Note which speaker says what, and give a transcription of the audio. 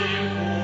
Speaker 1: Amen.